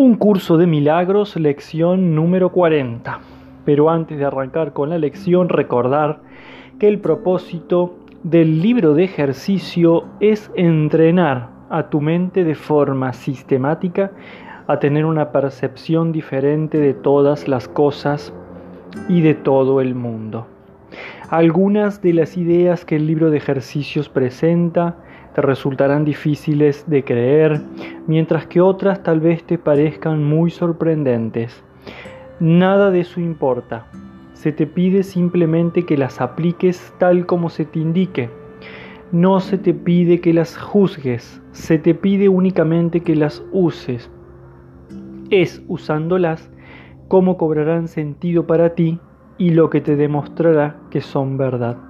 Un curso de milagros, lección número 40. Pero antes de arrancar con la lección, recordar que el propósito del libro de ejercicio es entrenar a tu mente de forma sistemática a tener una percepción diferente de todas las cosas y de todo el mundo. Algunas de las ideas que el libro de ejercicios presenta te resultarán difíciles de creer, mientras que otras tal vez te parezcan muy sorprendentes. Nada de eso importa. Se te pide simplemente que las apliques tal como se te indique. No se te pide que las juzgues, se te pide únicamente que las uses. Es usándolas como cobrarán sentido para ti y lo que te demostrará que son verdad.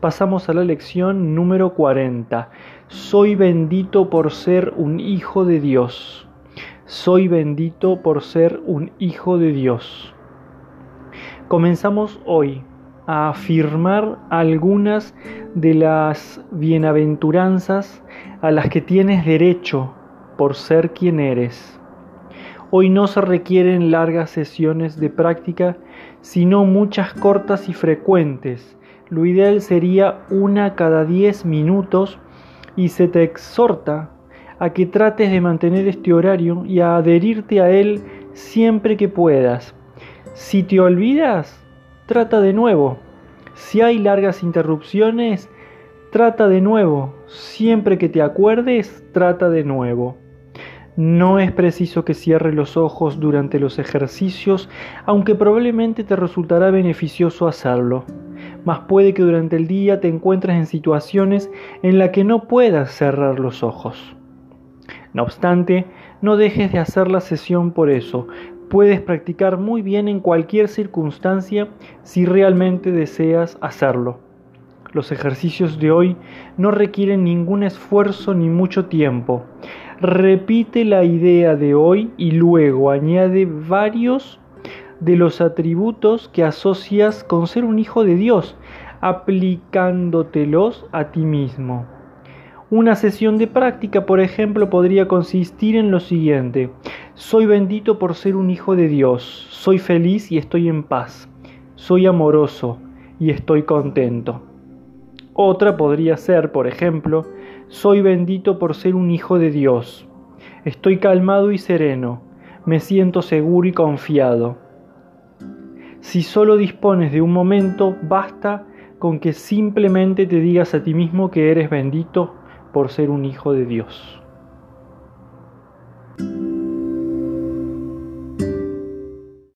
Pasamos a la lección número 40. Soy bendito por ser un hijo de Dios. Soy bendito por ser un hijo de Dios. Comenzamos hoy a afirmar algunas de las bienaventuranzas a las que tienes derecho por ser quien eres. Hoy no se requieren largas sesiones de práctica, sino muchas cortas y frecuentes lo ideal sería una cada 10 minutos y se te exhorta a que trates de mantener este horario y a adherirte a él siempre que puedas. Si te olvidas, trata de nuevo. Si hay largas interrupciones, trata de nuevo. Siempre que te acuerdes, trata de nuevo. No es preciso que cierres los ojos durante los ejercicios, aunque probablemente te resultará beneficioso hacerlo mas puede que durante el día te encuentres en situaciones en las que no puedas cerrar los ojos. No obstante, no dejes de hacer la sesión por eso. Puedes practicar muy bien en cualquier circunstancia si realmente deseas hacerlo. Los ejercicios de hoy no requieren ningún esfuerzo ni mucho tiempo. Repite la idea de hoy y luego añade varios de los atributos que asocias con ser un hijo de Dios, aplicándotelos a ti mismo. Una sesión de práctica, por ejemplo, podría consistir en lo siguiente. Soy bendito por ser un hijo de Dios, soy feliz y estoy en paz, soy amoroso y estoy contento. Otra podría ser, por ejemplo, soy bendito por ser un hijo de Dios, estoy calmado y sereno, me siento seguro y confiado. Si solo dispones de un momento, basta con que simplemente te digas a ti mismo que eres bendito por ser un hijo de Dios.